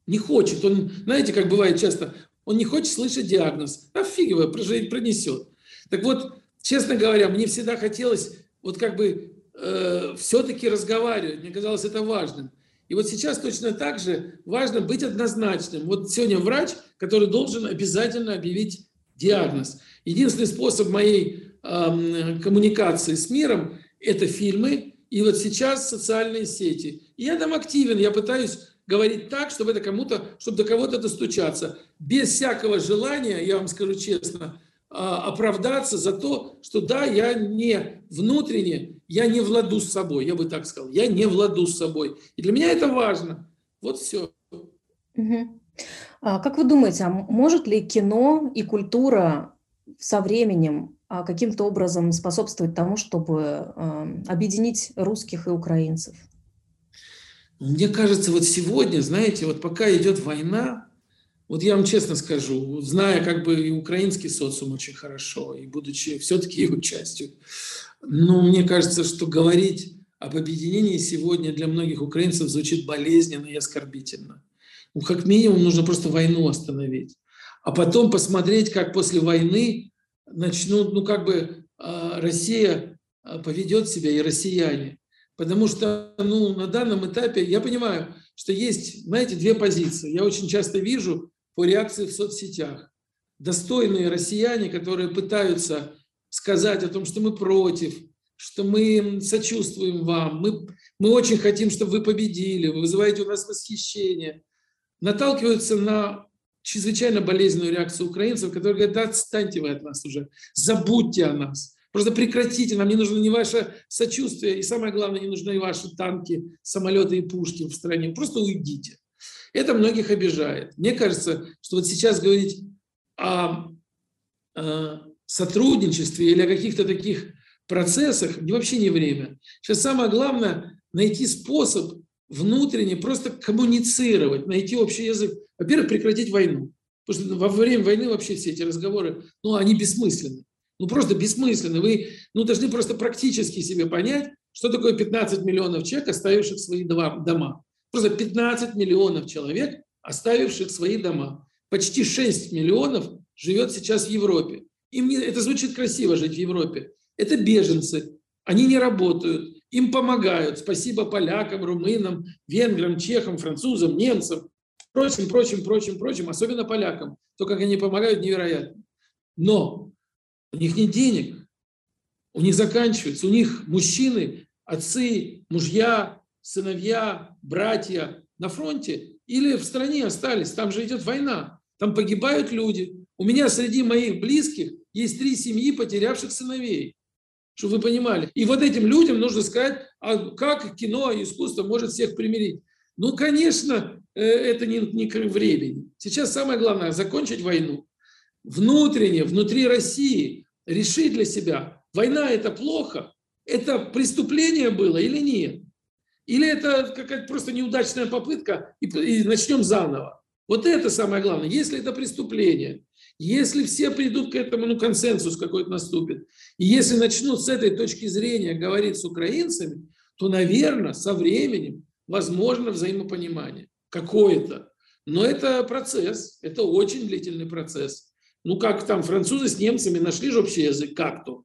Не хочет. Он, знаете, как бывает часто, он не хочет слышать диагноз. А фиг его, пронесет. Так вот, честно говоря, мне всегда хотелось вот как бы э, все-таки разговаривать. Мне казалось это важным. И вот сейчас точно так же важно быть однозначным. Вот сегодня врач, который должен обязательно объявить диагноз. Единственный способ моей э, коммуникации с миром – это фильмы, и вот сейчас социальные сети. И я там активен, я пытаюсь говорить так, чтобы это кому-то, чтобы до кого-то достучаться. Без всякого желания, я вам скажу честно, оправдаться за то, что да, я не внутренне, я не владу с собой, я бы так сказал, я не владу с собой. И для меня это важно. Вот все.
Угу. А как вы думаете, а может ли кино и культура со временем а, каким-то образом способствовать тому, чтобы э, объединить русских и украинцев?
Мне кажется, вот сегодня, знаете, вот пока идет война, вот я вам честно скажу, зная как бы и украинский социум очень хорошо, и будучи все-таки его частью, ну, мне кажется, что говорить об объединении сегодня для многих украинцев звучит болезненно и оскорбительно. Ну, как минимум, нужно просто войну остановить. А потом посмотреть, как после войны начнут, ну, как бы а, Россия а, поведет себя и россияне. Потому что, ну, на данном этапе я понимаю, что есть, знаете, две позиции. Я очень часто вижу по реакции в соцсетях. Достойные россияне, которые пытаются сказать о том, что мы против, что мы сочувствуем вам, мы, мы очень хотим, чтобы вы победили, вы вызываете у нас восхищение, наталкиваются на чрезвычайно болезненную реакцию украинцев, которые говорят, да отстаньте вы от нас уже, забудьте о нас, просто прекратите, нам не нужно ни ваше сочувствие, и самое главное, не нужны ваши танки, самолеты и пушки в стране, просто уйдите. Это многих обижает. Мне кажется, что вот сейчас говорить о, о сотрудничестве или о каких-то таких процессах вообще не время. Сейчас самое главное найти способ внутренне просто коммуницировать, найти общий язык. Во-первых, прекратить войну. Потому что во время войны вообще все эти разговоры, ну, они бессмысленны. Ну, просто бессмысленны. Вы ну, должны просто практически себе понять, что такое 15 миллионов человек, оставивших свои дома. Просто 15 миллионов человек, оставивших свои дома. Почти 6 миллионов живет сейчас в Европе. Им не, это звучит красиво жить в Европе. Это беженцы. Они не работают. Им помогают. Спасибо полякам, румынам, венграм, чехам, французам, немцам, прочим, прочим, прочим, прочим, особенно полякам. То, как они помогают, невероятно. Но у них нет денег. У них заканчивается. У них мужчины, отцы, мужья, сыновья, братья на фронте или в стране остались. Там же идет война, там погибают люди. У меня среди моих близких есть три семьи, потерявших сыновей. Чтобы вы понимали. И вот этим людям нужно сказать, а как кино и искусство может всех примирить. Ну, конечно, э, это не, не времени. Сейчас самое главное – закончить войну. Внутренне, внутри России решить для себя, война – это плохо, это преступление было или нет. Или это какая-то просто неудачная попытка, и, и начнем заново. Вот это самое главное. Если это преступление, если все придут к этому, ну, консенсус какой-то наступит, и если начнут с этой точки зрения говорить с украинцами, то, наверное, со временем возможно взаимопонимание какое-то. Но это процесс, это очень длительный процесс. Ну, как там французы с немцами нашли же общий язык, как-то.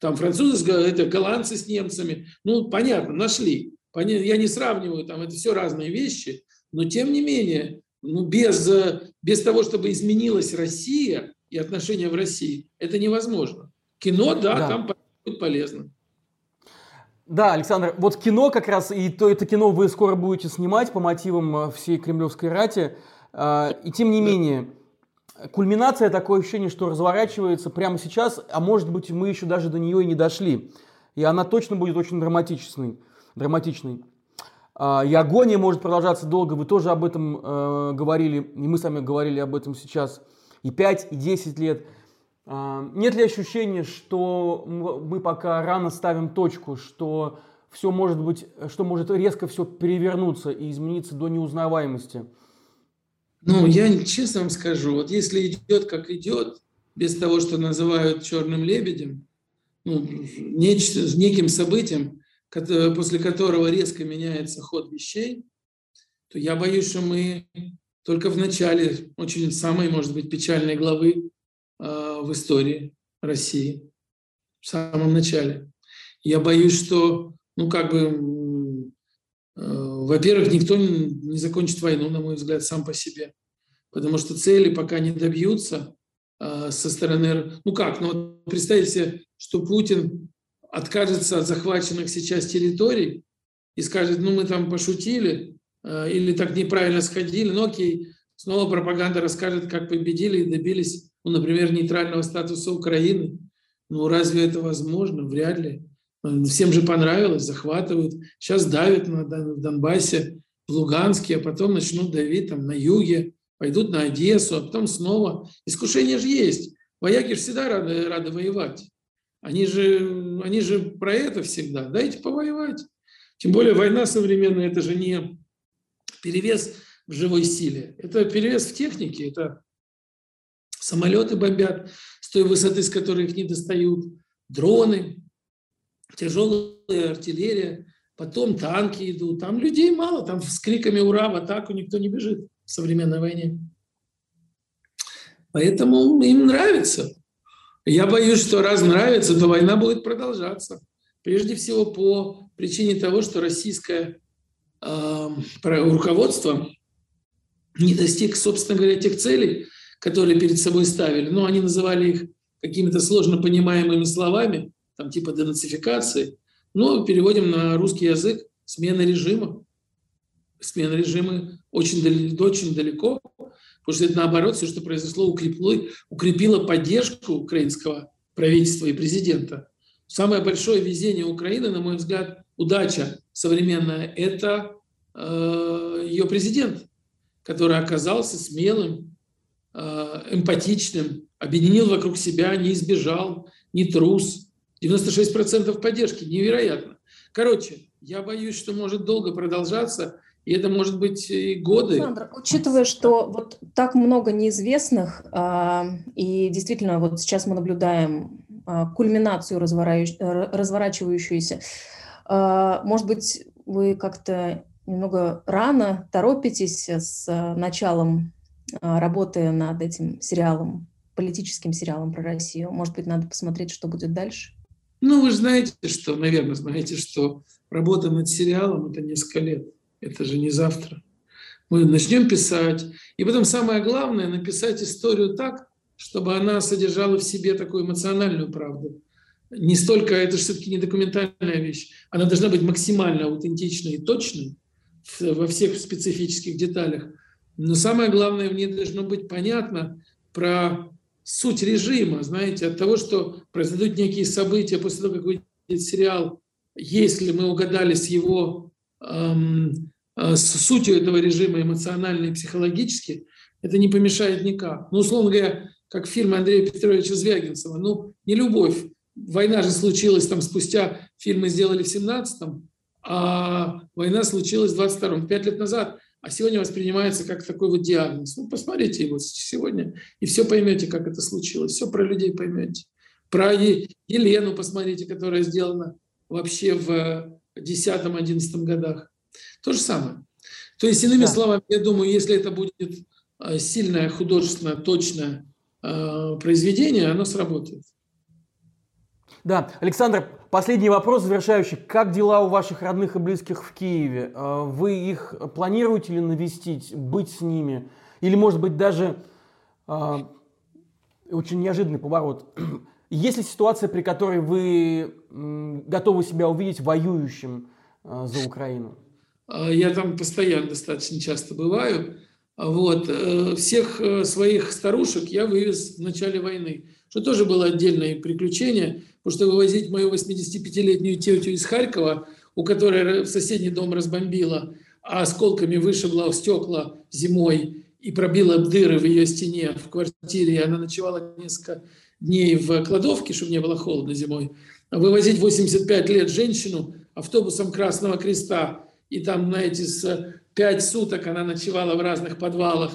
Там французы, это голландцы с немцами, ну, понятно, нашли. Я не сравниваю, там это все разные вещи, но тем не менее, ну, без, без того, чтобы изменилась Россия и отношения в России, это невозможно. Кино, да, да. там будет полезно.
Да, Александр, вот кино как раз, и то это кино вы скоро будете снимать по мотивам э, всей кремлевской рати. А, и тем не менее, кульминация, такое ощущение, что разворачивается прямо сейчас, а может быть мы еще даже до нее и не дошли. И она точно будет очень драматичной. Драматичной. А, и агония может продолжаться долго, вы тоже об этом э, говорили, и мы сами говорили об этом сейчас, и 5, и 10 лет. А, нет ли ощущения, что мы пока рано ставим точку, что все может быть, что может резко все перевернуться и измениться до неузнаваемости?
Ну, я честно вам скажу, вот если идет как идет, без того, что называют черным лебедем, ну, нечто, неким событием, после которого резко меняется ход вещей, то я боюсь, что мы только в начале очень самой, может быть, печальной главы э, в истории России, в самом начале. Я боюсь, что, ну, как бы, э, во-первых, никто не закончит войну, на мой взгляд, сам по себе, потому что цели пока не добьются э, со стороны, ну как, ну, представьте себе, что Путин откажется от захваченных сейчас территорий и скажет, ну мы там пошутили э, или так неправильно сходили, ну окей, снова пропаганда расскажет, как победили и добились, ну, например, нейтрального статуса Украины. Ну разве это возможно? Вряд ли. Всем же понравилось, захватывают. Сейчас давят на Донбассе, в Луганске, а потом начнут давить там на юге, пойдут на Одессу, а потом снова. Искушение же есть. Вояки же всегда рады, рады воевать. Они же, они же про это всегда. Дайте повоевать. Тем более война современная – это же не перевес в живой силе. Это перевес в технике. Это самолеты бомбят с той высоты, с которой их не достают, дроны, тяжелая артиллерия, потом танки идут. Там людей мало, там с криками «Ура!» в атаку никто не бежит в современной войне. Поэтому им нравится. Я боюсь, что раз нравится, то война будет продолжаться. Прежде всего по причине того, что российское э, руководство не достиг, собственно говоря, тех целей, которые перед собой ставили. Ну, они называли их какими-то сложно понимаемыми словами, там типа денацификации. Но переводим на русский язык смена режима. Смена режима очень, очень далеко Потому что это наоборот, все, что произошло, укрепило, укрепило поддержку украинского правительства и президента. Самое большое везение Украины, на мой взгляд, удача современная, это э, ее президент, который оказался смелым, э, эмпатичным, объединил вокруг себя, не избежал, не трус. 96% поддержки, невероятно. Короче, я боюсь, что может долго продолжаться и это может быть и годы.
Александр, учитывая, что вот так много неизвестных, а, и действительно вот сейчас мы наблюдаем а, кульминацию разворачивающуюся, а, может быть, вы как-то немного рано торопитесь с началом работы над этим сериалом, политическим сериалом про Россию? Может быть, надо посмотреть, что будет дальше?
Ну, вы же знаете, что, наверное, знаете, что работа над сериалом – это несколько лет. Это же не завтра. Мы начнем писать. И потом самое главное – написать историю так, чтобы она содержала в себе такую эмоциональную правду. Не столько, это же все-таки не документальная вещь, она должна быть максимально аутентичной и точной во всех специфических деталях. Но самое главное, в ней должно быть понятно про суть режима, знаете, от того, что произойдут некие события после того, как выйдет сериал, если мы угадали с его с сутью этого режима эмоционально и психологически, это не помешает никак. Ну, условно говоря, как в фильме Андрея Петровича Звягинцева, ну, не любовь. Война же случилась там спустя, фильмы сделали в 17-м, а война случилась в 22-м, пять лет назад, а сегодня воспринимается как такой вот диагноз. Ну, посмотрите его сегодня, и все поймете, как это случилось. Все про людей поймете. Про Елену посмотрите, которая сделана вообще в 10-11 годах. То же самое. То есть, иными да. словами, я думаю, если это будет э, сильное, художественное, точное э, произведение, оно сработает.
Да, Александр, последний вопрос завершающий. Как дела у ваших родных и близких в Киеве? Э, вы их планируете ли навестить, быть с ними? Или, может быть, даже очень неожиданный поворот. Есть ли ситуация, при которой вы готовы себя увидеть воюющим за Украину?
А, я там постоянно достаточно часто бываю. А вот. Э, всех э, своих старушек я вывез в начале войны, что тоже было отдельное приключение, потому что вывозить мою 85-летнюю тетю из Харькова, у которой в соседний дом разбомбила, а осколками вышибла стекла зимой и пробила дыры в ее стене в квартире, и она ночевала несколько дней в кладовке, чтобы не было холодно зимой. Вывозить 85 лет женщину автобусом Красного Креста и там, знаете, с пять суток она ночевала в разных подвалах,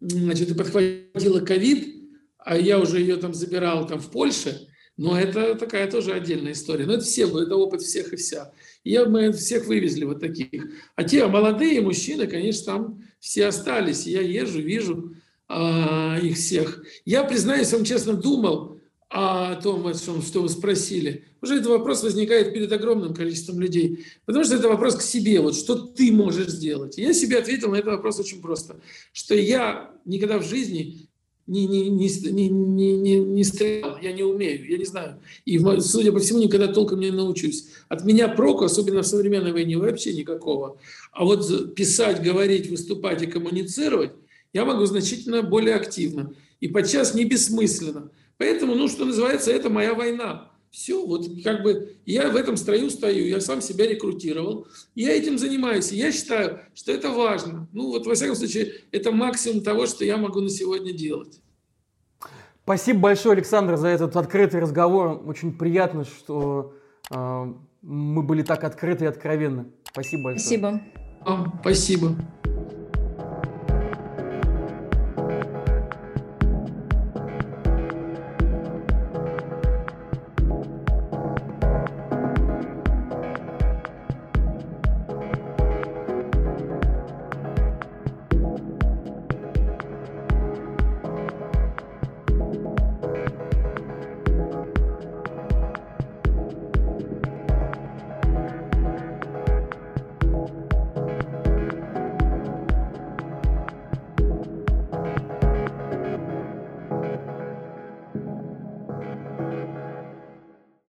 значит, и подхватила ковид, а я уже ее там забирал там в Польше, но это такая тоже отдельная история. Но это все, это опыт всех и вся. И я, мы всех вывезли вот таких. А те молодые мужчины, конечно, там все остались. Я езжу, вижу а, их всех. Я, признаюсь вам честно, думал, о том, о чем, что вы спросили, уже этот вопрос возникает перед огромным количеством людей. Потому что это вопрос к себе, вот что ты можешь сделать. я себе ответил на этот вопрос очень просто, что я никогда в жизни не, не, не, не, не, не, не стрелял, я не умею, я не знаю. И, судя по всему, никогда толком не научусь. От меня проку, особенно в современной войне, вообще никакого. А вот писать, говорить, выступать и коммуницировать я могу значительно более активно. И подчас не бессмысленно. Поэтому, ну, что называется, это моя война. Все, вот как бы я в этом строю стою, я сам себя рекрутировал, я этим занимаюсь. И я считаю, что это важно. Ну, вот, во всяком случае, это максимум того, что я могу на сегодня делать.
Спасибо большое, Александр, за этот открытый разговор. Очень приятно, что э, мы были так открыты и откровенны. Спасибо большое.
Спасибо.
Вам спасибо.